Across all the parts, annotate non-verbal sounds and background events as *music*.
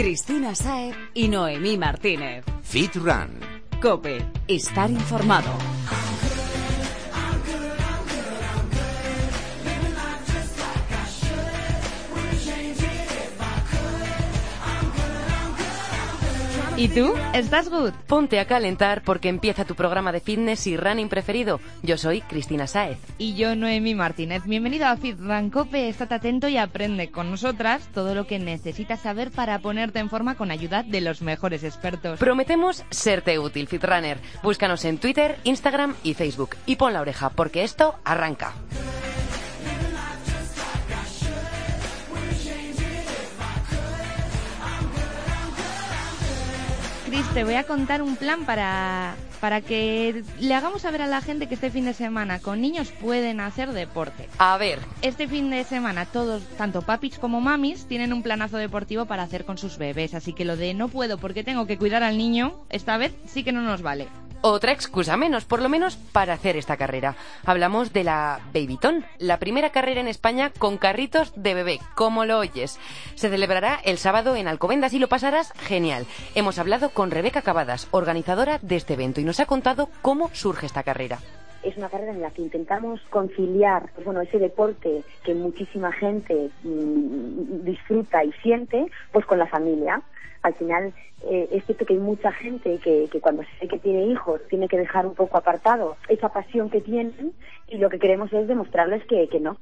Cristina Saez y Noemí Martínez. Fit Run. Cope, estar informado. ¿Y tú? ¿Estás good? Ponte a calentar porque empieza tu programa de fitness y running preferido. Yo soy Cristina Saez. Y yo, Noemi Martínez. Bienvenido a Fit Run Cope. Estate atento y aprende con nosotras todo lo que necesitas saber para ponerte en forma con ayuda de los mejores expertos. Prometemos serte útil, Fitrunner. Búscanos en Twitter, Instagram y Facebook. Y pon la oreja porque esto arranca. Cris, te voy a contar un plan para, para que le hagamos saber a la gente que este fin de semana con niños pueden hacer deporte. A ver. Este fin de semana todos, tanto papis como mamis, tienen un planazo deportivo para hacer con sus bebés, así que lo de no puedo porque tengo que cuidar al niño, esta vez sí que no nos vale. Otra excusa menos, por lo menos para hacer esta carrera. Hablamos de la Babyton, la primera carrera en España con carritos de bebé, como lo oyes. Se celebrará el sábado en Alcobendas y lo pasarás genial. Hemos hablado con Rebeca Cavadas, organizadora de este evento, y nos ha contado cómo surge esta carrera es una carrera en la que intentamos conciliar pues bueno ese deporte que muchísima gente mmm, disfruta y siente pues con la familia al final eh, es cierto que hay mucha gente que, que cuando sé que tiene hijos tiene que dejar un poco apartado esa pasión que tienen y lo que queremos es demostrarles que, que no,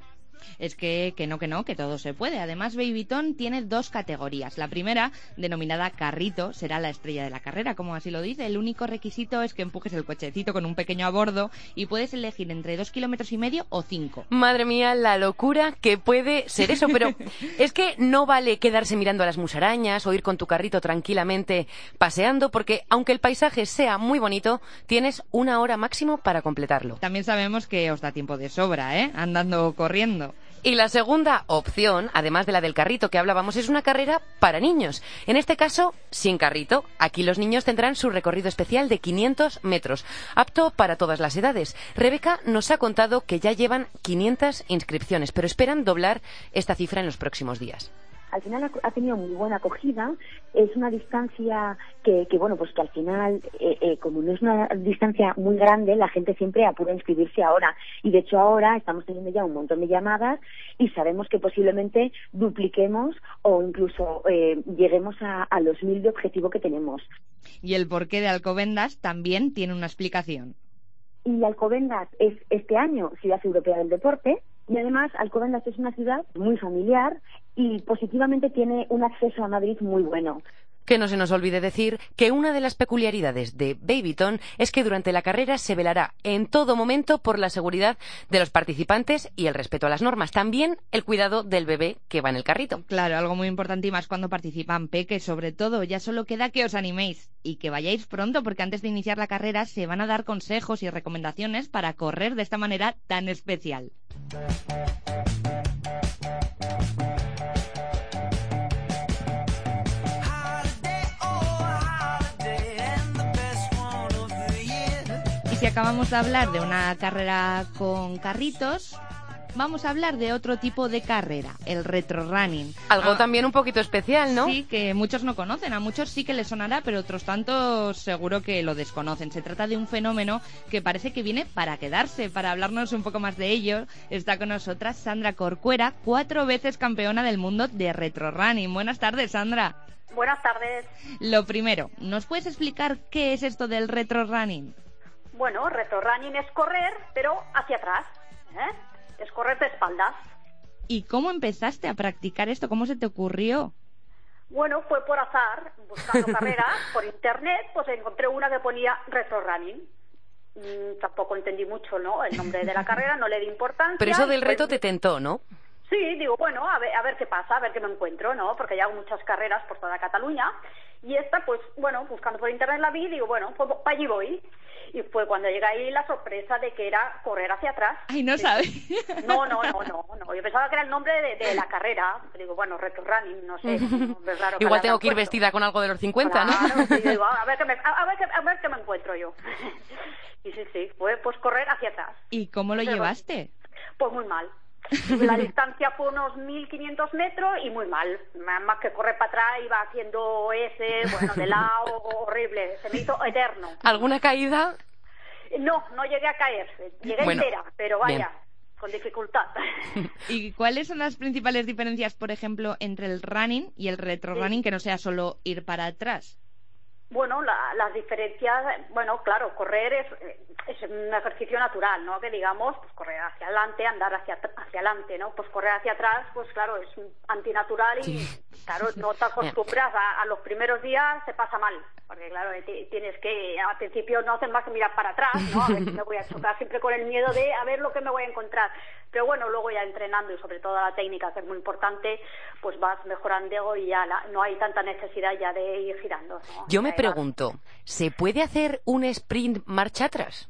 es que, que no, que no, que todo se puede. Además, Babyton tiene dos categorías. La primera, denominada carrito, será la estrella de la carrera, como así lo dice. El único requisito es que empujes el cochecito con un pequeño a bordo y puedes elegir entre dos kilómetros y medio o cinco. Madre mía, la locura que puede ser eso, pero *laughs* es que no vale quedarse mirando a las musarañas o ir con tu carrito tranquilamente paseando, porque aunque el paisaje sea muy bonito, tienes una hora máximo para completarlo. También sabemos que os da tiempo de sobra, ¿eh? Andando o corriendo. Y la segunda opción, además de la del carrito que hablábamos, es una carrera para niños. En este caso, sin carrito. Aquí los niños tendrán su recorrido especial de 500 metros, apto para todas las edades. Rebeca nos ha contado que ya llevan 500 inscripciones, pero esperan doblar esta cifra en los próximos días al final ha, tenido muy buena acogida. Es una distancia que, que bueno, pues que al final, eh, eh, como no es una distancia muy grande, la gente siempre apura a inscribirse ahora. Y de hecho ahora estamos teniendo ya un montón de llamadas y sabemos que posiblemente dupliquemos o incluso eh, lleguemos a, a los mil de objetivo que tenemos. Y el porqué de Alcobendas también tiene una explicación. Y Alcobendas es este año Ciudad Europea del Deporte, y además, Alcobendas es una ciudad muy familiar y positivamente tiene un acceso a Madrid muy bueno. Que no se nos olvide decir que una de las peculiaridades de Babyton es que durante la carrera se velará en todo momento por la seguridad de los participantes y el respeto a las normas. También el cuidado del bebé que va en el carrito. Claro, algo muy importante y más cuando participan peques, sobre todo. Ya solo queda que os animéis y que vayáis pronto porque antes de iniciar la carrera se van a dar consejos y recomendaciones para correr de esta manera tan especial. Si acabamos de hablar de una carrera con carritos, vamos a hablar de otro tipo de carrera, el retro running. Algo ah, también un poquito especial, ¿no? Sí, que muchos no conocen, a muchos sí que les sonará, pero otros tantos seguro que lo desconocen. Se trata de un fenómeno que parece que viene para quedarse. Para hablarnos un poco más de ello, está con nosotras Sandra Corcuera, cuatro veces campeona del mundo de retro running. Buenas tardes, Sandra. Buenas tardes. Lo primero, ¿nos puedes explicar qué es esto del retro running? Bueno, retro running es correr, pero hacia atrás. ¿eh? Es correr de espaldas. ¿Y cómo empezaste a practicar esto? ¿Cómo se te ocurrió? Bueno, fue por azar, buscando *laughs* carreras por internet, pues encontré una que ponía retro running. Mm, tampoco entendí mucho, ¿no? El nombre de la carrera, no le di importancia. Pero eso del reto te tentó, ¿no? Sí, digo, bueno, a ver, a ver qué pasa, a ver qué me encuentro, ¿no? Porque ya hago muchas carreras por toda Cataluña. Y esta, pues, bueno, buscando por internet la vi, digo, bueno, pues para allí voy. Y fue cuando llega ahí la sorpresa de que era correr hacia atrás. Ay, no sabe. No, no, no, no, no. Yo pensaba que era el nombre de, la carrera. Digo, bueno, retro running, no sé. Igual tengo que ir vestida con algo de los 50, ¿no? digo, *laughs* a ver, qué me, a, ver qué, a ver qué me encuentro yo. *laughs* y sí, sí, fue pues correr hacia atrás. ¿Y cómo lo llevaste? Pues muy mal *laughs* La *laughs* distancia fue unos 1.500 metros y muy mal. Más que correr para atrás iba haciendo ese, bueno, de lado, *laughs* horrible. Se me hizo eterno. ¿Alguna caída? No, no llegué a caer. Llegué Bueno, entera, pero vaya, bien. con dificultad. ¿Y cuáles son las principales diferencias, por ejemplo, entre el running y el retro running, que no sea solo ir para atrás? Bueno, la- las diferencias, bueno, claro, correr es, es un ejercicio natural, ¿no? Que digamos, pues correr hacia adelante, andar hacia, hacia adelante, ¿no? Pues correr hacia atrás, pues claro, es antinatural y, claro, *laughs* no te acostumbras a, a los primeros días, se pasa mal, porque claro, ti- tienes que, al principio no haces más que mirar para atrás, ¿no? A ver si me voy a chocar, siempre con el miedo de a ver lo que me voy a encontrar. Pero bueno, luego ya entrenando y sobre todo la técnica, que es muy importante, pues vas mejorando y ya la- no hay tanta necesidad ya de ir girando, ¿no? Yo me Eh, pregunto, ¿se puede hacer un sprint marcha atrás?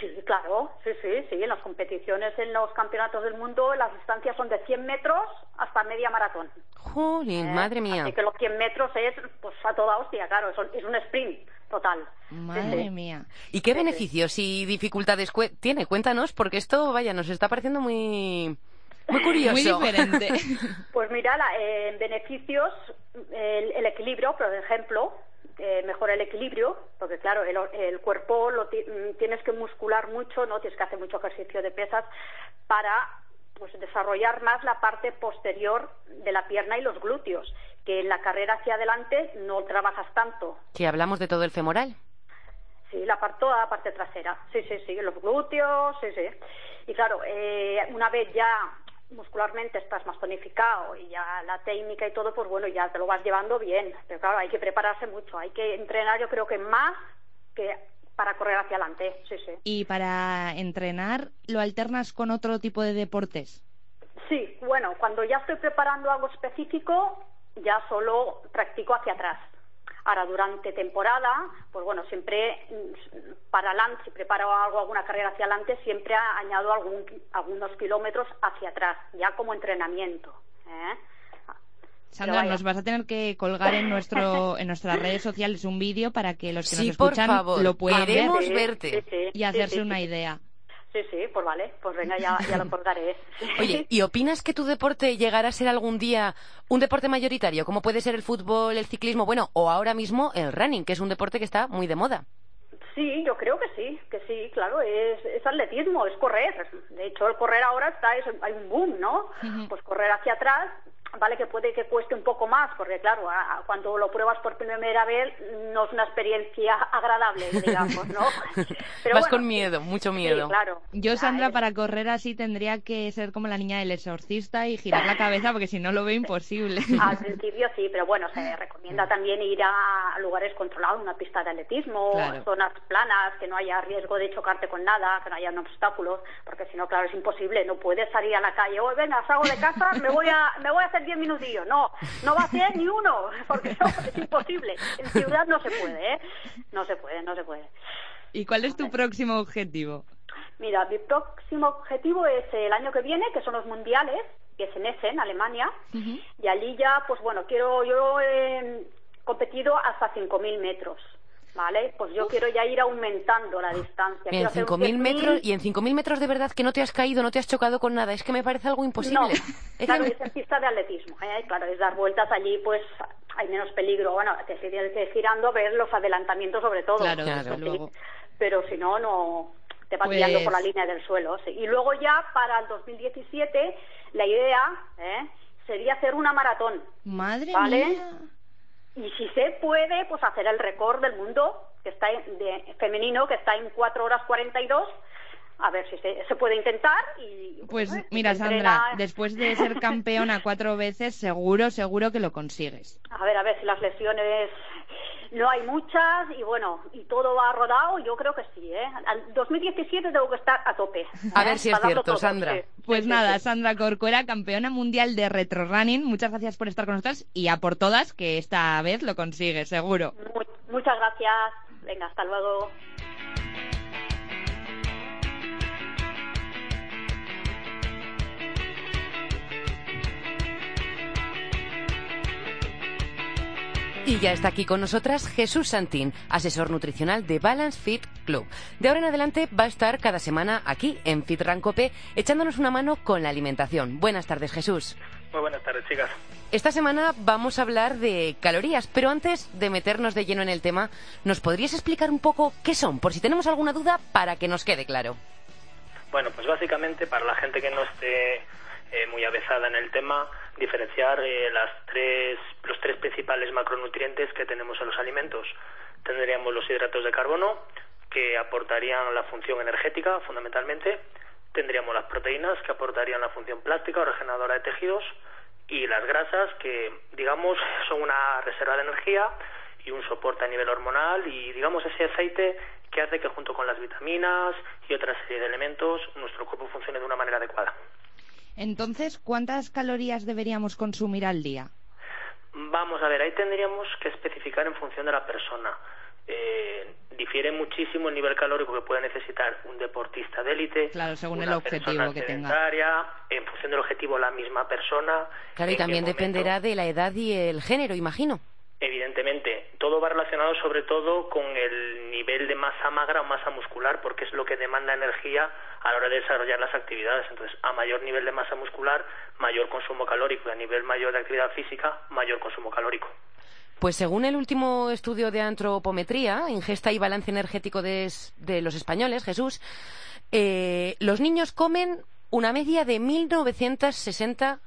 Sí, claro, sí, sí, sí. En las competiciones, en los campeonatos del mundo, las distancias son de 100 metros hasta media maratón. Jolín, ¿eh? madre mía. Así que los 100 metros es, pues, a toda hostia, claro, es, un- es un sprint total. Madre sí. mía. ¿Y qué beneficios y dificultades tiene? Cuéntanos, porque esto, vaya, nos está pareciendo muy, muy curioso. Muy diferente. *laughs* Pues mira, la- eh, en beneficios, el, el equilibrio, por ejemplo, eh, mejora el equilibrio, porque claro, el, el cuerpo lo mm, tienes que muscular mucho, no tienes que hacer mucho ejercicio de pesas para pues desarrollar más la parte posterior de la pierna y los glúteos, que en la carrera hacia adelante no trabajas tanto. Si hablamos de todo el femoral. Sí, la parte, toda la parte trasera. Sí, sí, sí, los glúteos, sí, sí. Y claro, eh, una vez ya muscularmente estás más tonificado y ya la técnica y todo, pues bueno, ya te lo vas llevando bien. Pero claro, hay que prepararse mucho, hay que entrenar yo creo que más que para correr hacia adelante, sí, sí. y para entrenar, ¿lo alternas con otro tipo de deportes? Sí, bueno, cuando ya estoy preparando algo específico, ya solo practico hacia atrás. Ahora, durante temporada, pues bueno, siempre mm, para adelante, si preparo algo, alguna carrera hacia adelante, siempre añado algún, algunos kilómetros hacia atrás, ya como entrenamiento. ¿eh? Sandra, nos vas a tener que colgar en nuestro en nuestras redes sociales un vídeo para que los que Sí, nos por escuchan favor, lo puedan ver verte. sí, sí, y sí, hacerse sí, una idea. Sí, sí, pues vale, pues venga, ya, ya lo colgaré. *laughs* Oye, ¿y opinas que tu deporte llegará a ser algún día un deporte mayoritario, como puede ser el fútbol, el ciclismo, bueno, o ahora mismo el running, que es un deporte que está muy de moda? Sí, yo creo que sí, que sí, claro, es, es atletismo, es correr. De hecho, el correr ahora está, es, hay un boom, ¿no? Pues correr hacia atrás, vale que puede que cueste un poco más, porque claro, a- a- cuando lo pruebas por primera vez no es una experiencia *laughs* agradable, digamos, ¿no? *laughs* Pero Vas bueno, con miedo, mucho miedo. Sí, claro. Yo, Sandra, es- para correr así tendría que ser como la niña del exorcista y girar la cabeza porque si no lo veo imposible. *laughs* Al principio sí, pero bueno, se recomienda también ir a lugares controlados, una pista de atletismo, Claro. zonas planas, que no haya riesgo de chocarte con nada, que no haya obstáculos, porque si no, claro, es imposible, no puedes salir a la calle, hoy venga, salgo de casa, me voy a, me voy a hacer diez minutillos, no, no va a ser ni uno, *laughs* porque no, es imposible, en ciudad no se puede, ¿eh? No se puede, no se puede. ¿Y cuál es tu próximo objetivo? Mira, mi próximo objetivo es el año que viene, que son los mundiales, que es en Essen, Alemania, y allí ya, pues bueno, quiero, yo he competido hasta 5.000 metros, ¿vale? Pues yo quiero ya ir aumentando la distancia. Mira, en Quiero hacer un 5.000 metros, 10.000. y en 5.000 metros de verdad que no te has caído, no te has chocado con nada, es que me parece algo imposible. No, *laughs* Es claro, que- es pista de atletismo, ¿eh? claro, es dar vueltas allí, pues hay menos peligro, bueno, te ir girando, ver los adelantamientos sobre todo. Claro, sí. luego. Pero si no, no te vas Pues- guiando por la línea del suelo. sí. Y luego ya para el 2017, la idea ¿eh? sería hacer una maratón. Madre Vale. mía. Y si se puede, pues hacer el récord del mundo que está en- de, femenino, que está en 4 horas 42. A ver si se, se puede intentar. y Pues mira, Sandra, después de ser campeona cuatro veces, seguro, seguro que lo consigues. A ver, a ver si las lesiones no hay muchas y bueno, y todo va rodado, yo creo que sí, ¿eh? Al 2017 tengo que estar a tope. *laughs* A ¿eh? ver si es darlo cierto, todo, Sandra. sí. Pues Sí, nada, sí. Sandra Corcuera, campeona mundial de retro running, muchas gracias por estar con nosotros y a por todas que esta vez lo consigues, seguro. Mu- muchas gracias. Venga, hasta luego. Y ya está aquí con nosotras Jesús Santín, asesor nutricional de Balance Fit Club. De ahora en adelante va a estar cada semana aquí en Fit Rancope echándonos una mano con la alimentación. Buenas tardes, Jesús. Muy buenas tardes, chicas. Esta semana vamos a hablar de calorías, pero antes de meternos de lleno en el tema, ¿nos podrías explicar un poco qué son, por si tenemos alguna duda, para que nos quede claro? Bueno, pues básicamente para la gente que no esté eh, muy avezada en el tema, diferenciar eh, las tres, los tres principales macronutrientes que tenemos en los alimentos. Tendríamos los hidratos de carbono, que aportarían la función energética fundamentalmente. Tendríamos las proteínas, que aportarían la función plástica o regeneradora de tejidos. Y las grasas, que digamos *laughs* son una reserva de energía y un soporte a nivel hormonal y digamos ese aceite que hace que junto con las vitaminas y otra serie de elementos nuestro cuerpo funcione de una manera adecuada. Entonces, ¿cuántas calorías deberíamos consumir al día? Vamos a ver, ahí tendríamos que especificar en función de la persona. Eh, difiere muchísimo el nivel calórico que puede necesitar un deportista de élite. Claro, según una el objetivo que tenga. En función del objetivo, la misma persona. Claro, y también dependerá de la edad y el género, imagino. Evidentemente, todo va relacionado sobre todo con el nivel de masa magra o masa muscular, porque es lo que demanda energía a la hora de desarrollar las actividades. Entonces, a mayor nivel de masa muscular, mayor consumo calórico, y a nivel mayor de actividad física, mayor consumo calórico. Pues según el último estudio de antropometría, ingesta y balance energético de, de los españoles, Jesús, eh, los niños comen una media de 1.960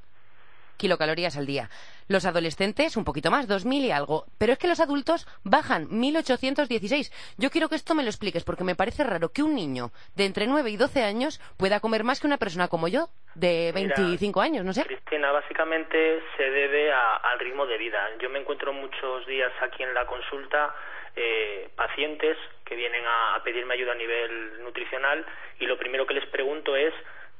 kilocalorías al día. Los adolescentes, un poquito más, 2.000 y algo. Pero es que los adultos bajan 1.816. Yo quiero que esto me lo expliques, porque me parece raro que un niño de entre 9 y 12 años pueda comer más que una persona como yo, de Mira, 25 años, no sé. Cristina, básicamente se debe a- al ritmo de vida. Yo me encuentro muchos días aquí en la consulta eh, pacientes que vienen a, a pedirme ayuda a nivel nutricional y lo primero que les pregunto es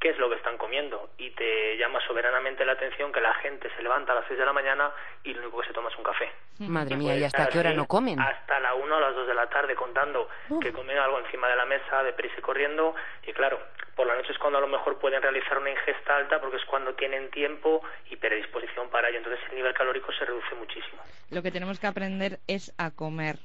qué es lo que están comiendo y te llama soberanamente la atención que la gente se levanta a las 6 de la mañana y lo único que se toma es un café. Madre mía, ¿y hasta qué hora no comen? Hasta la 1 o las 2 de la tarde contando que comen algo encima de la mesa, de prisa y corriendo. Y claro, por la noche es cuando a lo mejor pueden realizar una ingesta alta porque es cuando tienen tiempo y predisposición para ello. Entonces el nivel calórico se reduce muchísimo. Lo que tenemos que aprender es a comer.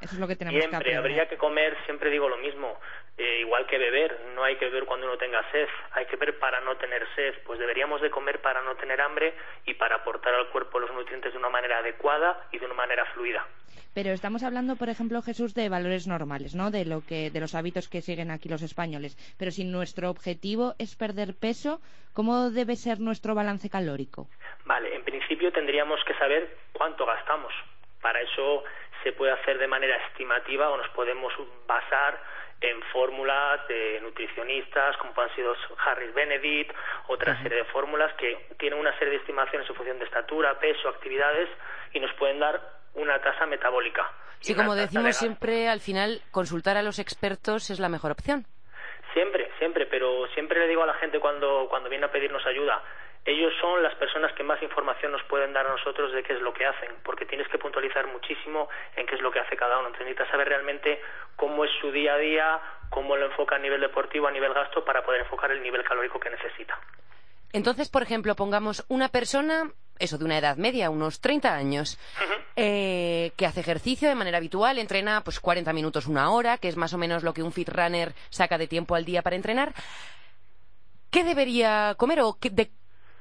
Eso es lo que tenemos que Siempre aprender. habría que comer, siempre digo lo mismo, eh, igual que beber, no hay que beber cuando uno tenga sed, hay que beber para no tener sed, pues deberíamos de comer para no tener hambre y para aportar al cuerpo los nutrientes de una manera adecuada y de una manera fluida. Pero estamos hablando, por ejemplo, Jesús, de valores normales, ¿no? De lo que, de los hábitos que siguen aquí los españoles. Pero si nuestro objetivo es perder peso, ¿cómo debe ser nuestro balance calórico? Vale, en principio tendríamos que saber cuánto gastamos. Para eso se puede hacer de manera estimativa o nos podemos basar en fórmulas de nutricionistas como han sido Harris Benedict, otra serie de fórmulas que tienen una serie de estimaciones en función de estatura, peso, actividades y nos pueden dar una tasa metabólica. Sí, como decimos siempre, al final consultar a los expertos es la mejor opción. Siempre, siempre, pero siempre le digo a la gente cuando, cuando viene a pedirnos ayuda, ellos son las personas que más información nos pueden dar a nosotros de qué es lo que hacen, porque tienes que puntualizar muchísimo en qué es lo que hace cada uno. Entonces necesitas saber realmente cómo es su día a día, cómo lo enfoca a nivel deportivo, a nivel gasto, para poder enfocar el nivel calórico que necesita. Entonces, por ejemplo, pongamos una persona, eso de una edad media, unos 30 años, eh, que hace ejercicio de manera habitual, entrena pues 40 minutos, una hora, que es más o menos lo que un fit runner saca de tiempo al día para entrenar. ¿Qué debería comer o qué- de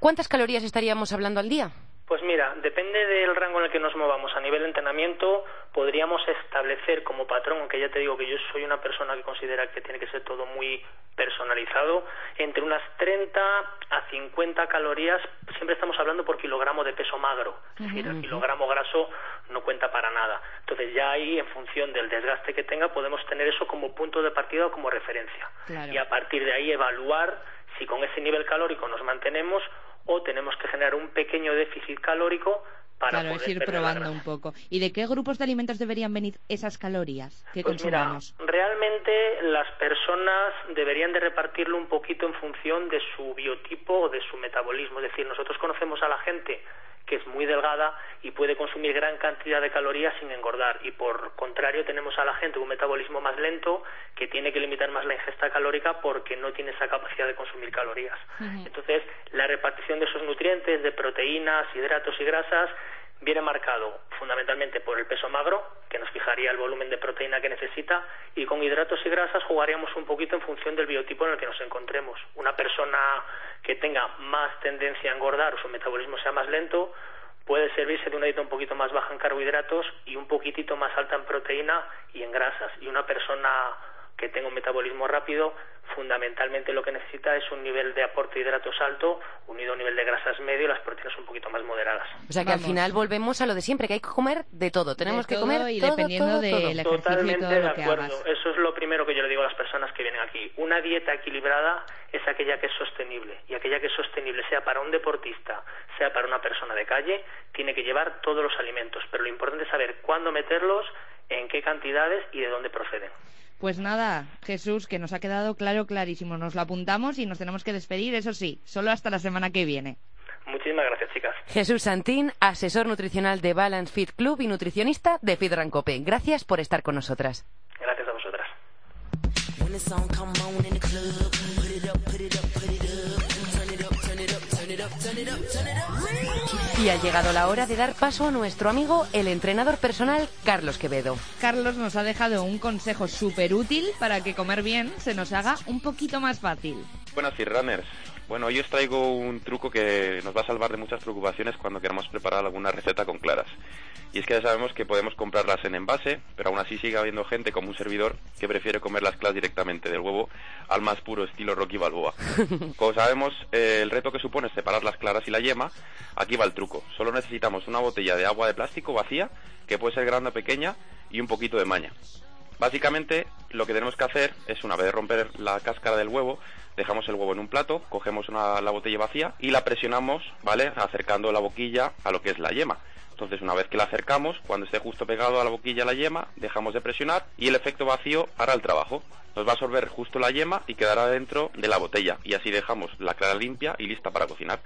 cuántas calorías estaríamos hablando al día? Pues mira, depende del rango en el que nos movamos. A nivel de entrenamiento podríamos establecer como patrón, aunque ya te digo que yo soy una persona que considera que tiene que ser todo muy personalizado, entre unas 30 a 50 calorías, siempre estamos hablando por kilogramo de peso magro, es decir, el kilogramo graso no cuenta para nada. Entonces ya ahí, en función del desgaste que tenga, podemos tener eso como punto de partida o como referencia. Claro. Y a partir de ahí evaluar si con ese nivel calórico nos mantenemos o tenemos que generar un pequeño déficit calórico para Claro, es ir perder la probando grasa. un poco. ¿Y de qué grupos de alimentos deberían venir esas calorías que Pues mira, realmente las personas deberían de repartirlo un poquito en función de su biotipo o de su metabolismo. Es decir, nosotros conocemos a la gente que es muy delgada y puede consumir gran cantidad de calorías sin engordar. Y por contrario, tenemos a la gente con un metabolismo más lento que tiene que limitar más la ingesta calórica porque no tiene esa capacidad de consumir calorías. Entonces, la repartición de esos nutrientes, de proteínas, hidratos y grasas, viene marcado fundamentalmente por el peso magro, que nos fijaría el volumen de proteína que necesita, y con hidratos y grasas jugaríamos un poquito en función del biotipo en el que nos encontremos. Una persona que tenga más tendencia a engordar o su metabolismo sea más lento, puede servirse de una dieta un poquito más baja en carbohidratos y un poquitito más alta en proteína y en grasas. Y una persona que tenga un metabolismo rápido, fundamentalmente lo que necesita es un nivel de aporte de hidratos alto, unido a un nivel de grasas medio y las proteínas un poquito más moderadas. O sea que al final volvemos a lo de siempre, que hay que comer de todo. Tenemos De que todo comer y todo, dependiendo todo, del todo. y Totalmente todo de lo que acuerdo. hagas. Eso es lo primero que yo le digo a las personas que vienen aquí. Una dieta equilibrada es aquella que es sostenible y aquella que es sostenible, sea para un deportista, sea para una persona de calle, tiene que llevar todos los alimentos. Pero lo importante es saber cuándo meterlos, en qué cantidades y de dónde proceden. Pues nada, Jesús, que nos ha quedado claro, clarísimo. Nos lo apuntamos y nos tenemos que despedir, eso sí, solo hasta la semana que viene. Muchísimas gracias, chicas. Jesús Santín, asesor nutricional de Balance Fit Club y nutricionista de Fit Rancope. Gracias por estar con nosotras. Gracias the song come on in the club, put it up, put it up, put it up. Turn it up, turn it up, turn it up, turn it up, turn it up. Y ha llegado la hora de dar paso a nuestro amigo, el entrenador personal Carlos Quevedo. Carlos nos ha dejado un consejo súper útil para que comer bien se nos haga un poquito más fácil. Buenas Runners. Bueno, hoy os traigo un truco que nos va a salvar de muchas preocupaciones cuando queramos preparar alguna receta con claras. Y es que ya sabemos que podemos comprarlas en envase, pero aún así sigue habiendo gente como un servidor que prefiere comer las claras directamente del huevo al más puro estilo Rocky Balboa. *laughs* Como sabemos, eh, el reto que supone separar las claras y la yema, aquí va el truco. Solo necesitamos una botella de agua de plástico vacía, que puede ser grande o pequeña, y un poquito de maña. Básicamente, lo que tenemos que hacer es, una vez de romper la cáscara del huevo, dejamos el huevo en un plato, cogemos la botella vacía y la presionamos, ¿vale? Acercando la boquilla a lo que es la yema. Entonces, una vez que la acercamos, cuando esté justo pegado a la boquilla la yema, dejamos de presionar y el efecto vacío hará el trabajo. Nos va a absorber justo la yema y quedará dentro de la botella. Y así dejamos la clara limpia y lista para cocinar.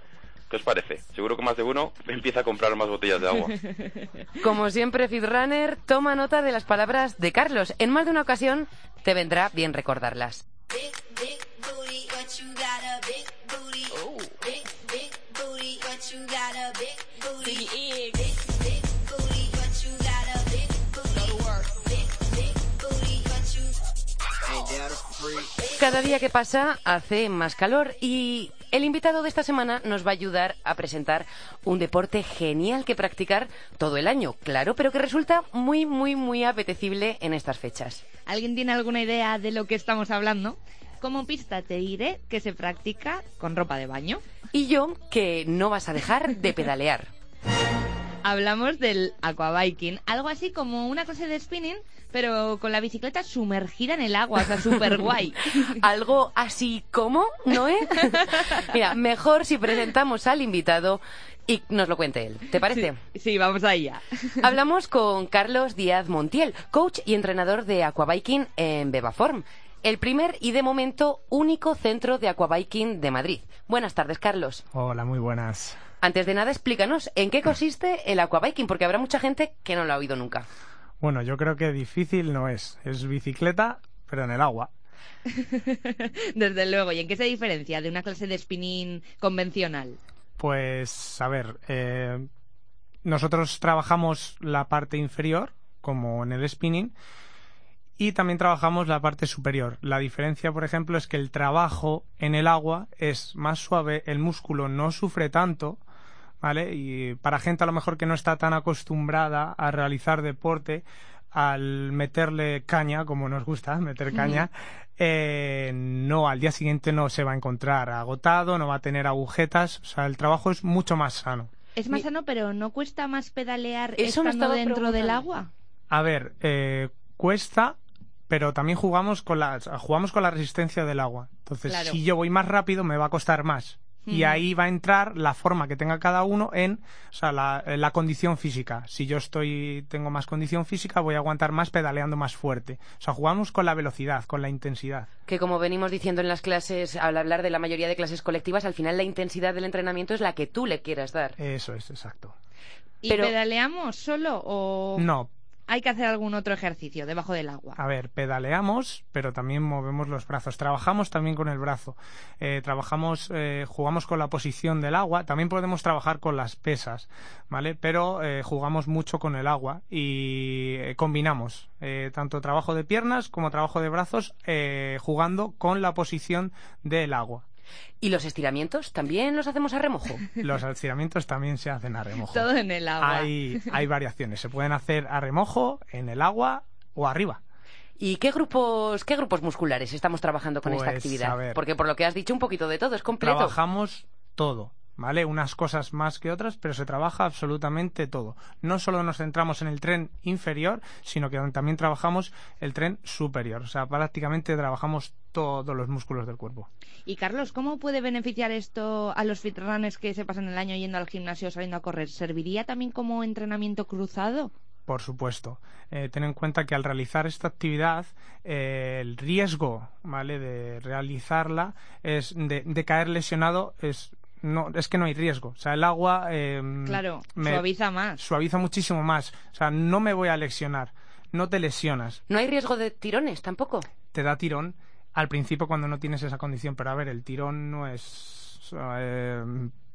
¿Qué os parece? Seguro que más de uno empieza a comprar más botellas de agua. *laughs* Como siempre, Fitrunner toma nota de las palabras de Carlos. En más de una ocasión te vendrá bien recordarlas. Cada día que pasa hace más calor y el invitado de esta semana nos va a ayudar a presentar un deporte genial que practicar todo el año, claro, pero que resulta muy, muy, muy apetecible en estas fechas. ¿Alguien tiene alguna idea de lo que estamos hablando? Como pista te diré que se practica con ropa de baño. Y yo que no vas a dejar de pedalear. Hablamos del aquabiking, algo así como una clase de spinning, pero con la bicicleta sumergida en el agua, o sea, súper guay. *laughs* Algo así como, ¿no es? *laughs* Mira, mejor si presentamos al invitado y nos lo cuente él. ¿Te parece? Sí, vamos allá. *laughs* Hablamos con Carlos Díaz Montiel, coach y entrenador de aquabiking en Bebaform, el primer y de momento único centro de aquabiking de Madrid. Buenas tardes, Carlos. Hola, muy buenas. Antes de nada, explícanos en qué consiste el aquabiking, porque habrá mucha gente que no lo ha oído nunca. Bueno, yo creo que difícil no es. Es bicicleta, pero en el agua. *laughs* Desde luego. ¿Y en qué se diferencia de una clase de spinning convencional? Pues, a ver, eh, nosotros trabajamos la parte inferior, como en el spinning, y también trabajamos la parte superior. La diferencia, por ejemplo, es que el trabajo en el agua es más suave, el músculo no sufre tanto, ¿vale? Y para gente a lo mejor que no está tan acostumbrada a realizar deporte, al meterle caña, como nos gusta, *laughs* meter caña, eh, no, al día siguiente no se va a encontrar agotado, no va a tener agujetas, o sea, el trabajo es mucho más sano. Es más sano, pero ¿no cuesta más pedalear Eso estando dentro del agua? A ver, eh, cuesta, pero también jugamos con la, jugamos con la resistencia del agua. Entonces, Claro. si yo voy más rápido, me va a costar más. Y ahí va a entrar la forma que tenga cada uno en, o sea, la, la condición física. Si yo estoy, tengo más condición física, voy a aguantar más pedaleando más fuerte. O sea, jugamos con la velocidad, con la intensidad. Que como venimos diciendo en las clases, al hablar de la mayoría de clases colectivas, al final la intensidad del entrenamiento es la que tú le quieras dar. Eso es, exacto. ¿Y Pero- pedaleamos solo o...? No, hay que hacer algún otro ejercicio debajo del agua? A ver, pedaleamos, pero también movemos los brazos. Trabajamos también con el brazo. Eh, trabajamos, eh, jugamos con la posición del agua. También podemos trabajar con las pesas, ¿vale? Pero eh, jugamos mucho con el agua y eh, combinamos tanto trabajo de piernas como trabajo de brazos jugando con la posición del agua. ¿Y los estiramientos también los hacemos a remojo? *laughs* Los estiramientos también se hacen a remojo. Todo en el agua. Hay, hay variaciones. Se pueden hacer a remojo, en el agua o arriba. ¿Y qué grupos, qué grupos musculares estamos trabajando con esta Pues, actividad? a ver. Porque por lo que has dicho, un poquito de todo, es completo. Trabajamos todo, ¿vale? Unas cosas más que otras, pero se trabaja absolutamente todo. No solo nos centramos en el tren inferior, sino que también trabajamos el tren superior. O sea, prácticamente trabajamos todos los músculos del cuerpo. Y Carlos, ¿cómo puede beneficiar esto a los fitrunners que se pasan el año yendo al gimnasio saliendo a correr? ¿Serviría también como entrenamiento cruzado? Por supuesto. Eh, ten en cuenta que al realizar esta actividad, eh, el riesgo, ¿vale? De realizarla es de, de caer lesionado es no es que no hay riesgo. O sea, el agua eh, Claro, me- suaviza más. suaviza muchísimo más. O sea, no me voy a lesionar. No te lesionas. ¿No hay riesgo de tirones tampoco? Te da tirón al principio cuando no tienes esa condición. Pero a ver, el tirón no es eh,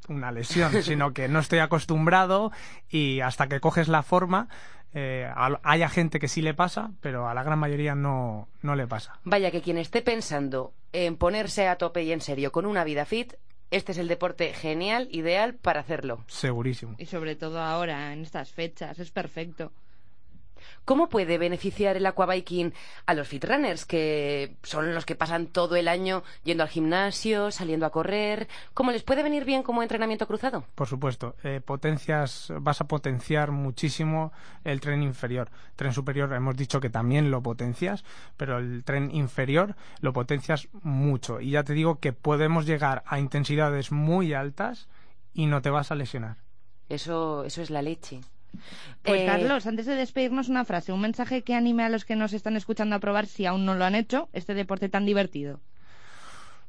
una lesión, *laughs* sino que no estoy acostumbrado y hasta que coges la forma, eh, haya gente que sí le pasa, pero a la gran mayoría no, no le pasa. Vaya que quien esté pensando en ponerse a tope y en serio con una vida fit, este es el deporte genial, ideal para hacerlo. Segurísimo. Y sobre todo ahora, en estas fechas, es perfecto. ¿Cómo puede beneficiar el aquabiking a los fitrunners, que son los que pasan todo el año yendo al gimnasio, saliendo a correr? ¿Cómo les puede venir bien como entrenamiento cruzado? Por supuesto, eh, potencias, vas a potenciar muchísimo el tren inferior. Tren superior hemos dicho que también lo potencias, pero el tren inferior lo potencias mucho. Y ya te digo que podemos llegar a intensidades muy altas y no te vas a lesionar. Eso, eso es la leche. Pues Eh, Carlos, antes de despedirnos una frase, un mensaje que anime a los que nos están escuchando a probar, si aún no lo han hecho, este deporte tan divertido.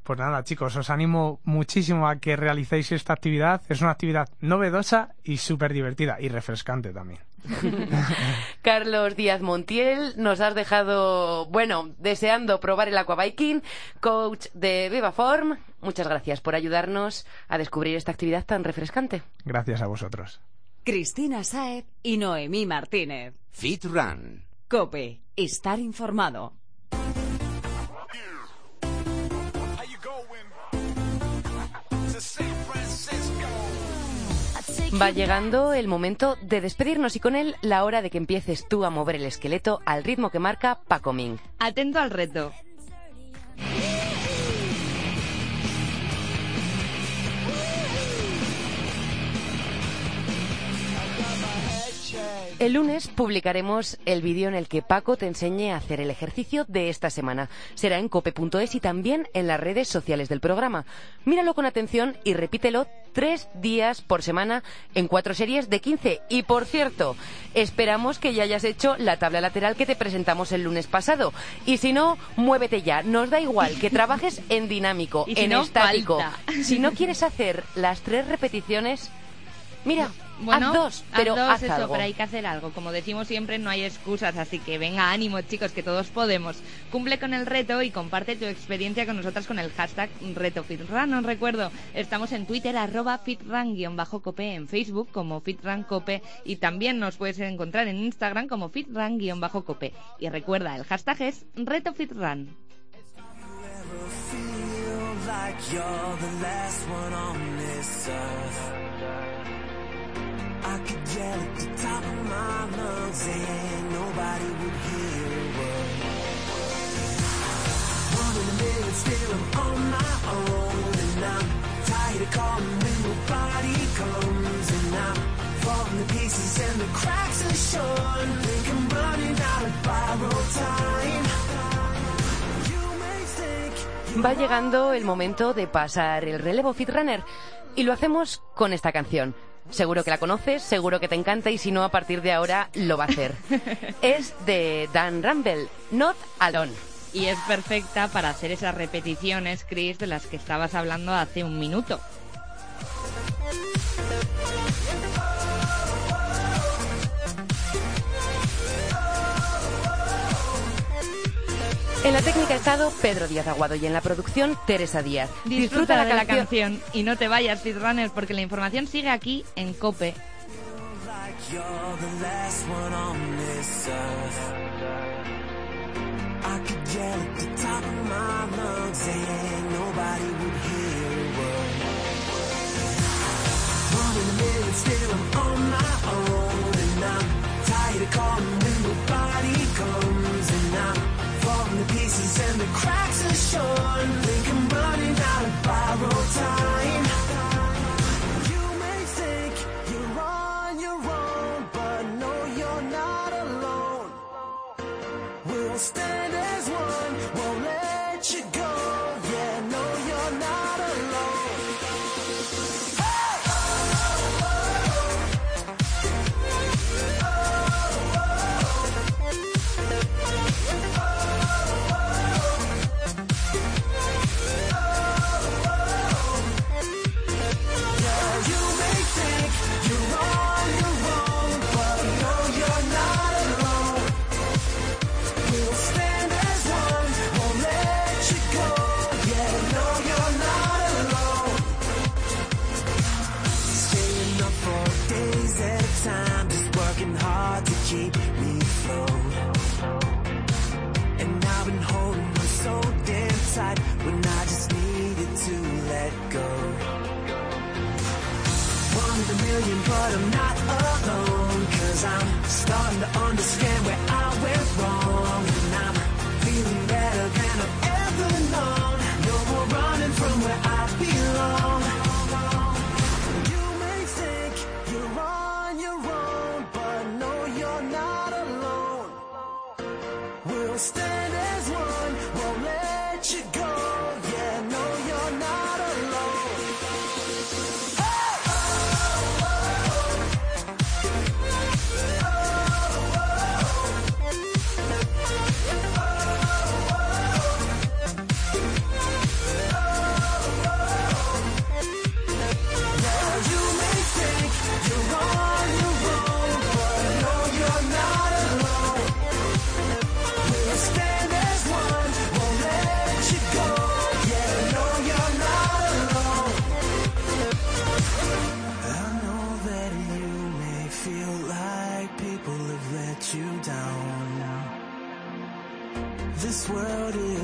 Pues nada, chicos, os animo muchísimo a que realicéis esta actividad. Es una actividad novedosa y súper divertida y refrescante también. *laughs* Carlos Díaz Montiel, nos has dejado, bueno, deseando probar el aquabiking, coach de Vivaform. Muchas gracias por ayudarnos a descubrir esta actividad tan refrescante. Gracias a vosotros. Cristina Saez y Noemí Martínez. Fit Run. Cope, estar informado. Va llegando el momento de despedirnos y con él la hora de que empieces tú a mover el esqueleto al ritmo que marca Paco Ming. Atento al reto. El lunes publicaremos el vídeo en el que Paco te enseñe a hacer el ejercicio de esta semana. Será en cope.es y también en las redes sociales del programa. Míralo con atención y repítelo tres días por semana en cuatro series de 15. Y por cierto, esperamos que ya hayas hecho la tabla lateral que te presentamos el lunes pasado. Y si no, muévete ya. Nos da igual que trabajes en dinámico, *laughs* si en no, estático. falta. Si no quieres hacer las tres repeticiones, mira, Bueno, haz dos, pero haz, dos, haz eso, algo. pero hay que hacer algo. Como decimos siempre, no hay excusas, así que venga, ánimo, chicos, que todos podemos. Cumple con el reto y comparte tu experiencia con nosotras con el hashtag RetoFitRun. Os recuerdo, estamos en Twitter, arroba FitRun-cope, en Facebook como FitRunCope y también nos puedes encontrar en Instagram como FitRun-cope. Y recuerda, el hashtag es RetoFitRun. like you're the last one on this earth. I could yell at the top of my lungs and nobody would hear a word. One in a million, still I'm on my own, and I'm tired of calling when nobody comes, and I'm falling to pieces and the cracks are showing. Think I'm running out of borrowed time. You may think Va llegando el momento de pasar el relevo Fitrunner y lo hacemos con esta canción. Seguro que la conoces, seguro que te encanta y si no, a partir de ahora lo va a hacer. *laughs* es de Dan Rumble, Not Alone. Y es perfecta para hacer esas repeticiones, Chris, de las que estabas hablando hace un minuto. En la técnica ha estado Pedro Díaz Aguado y en la producción Teresa Díaz. Disfruta, la, de la canción y no te vayas, Speedrunners, porque la información sigue aquí en COPE. pieces and the cracks are shorn. Think I'm running out of borrowed time. You may think you're on your own, but no, you're not alone. We'll stand.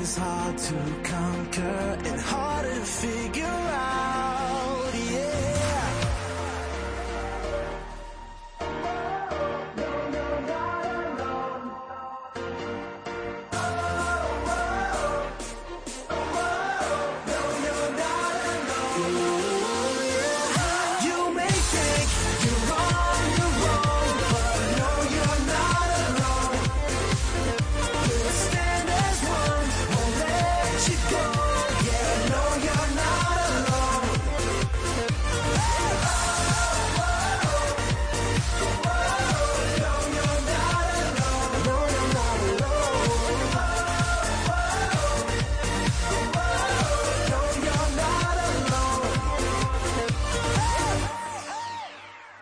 is hard to conquer and hard to figure out, yeah.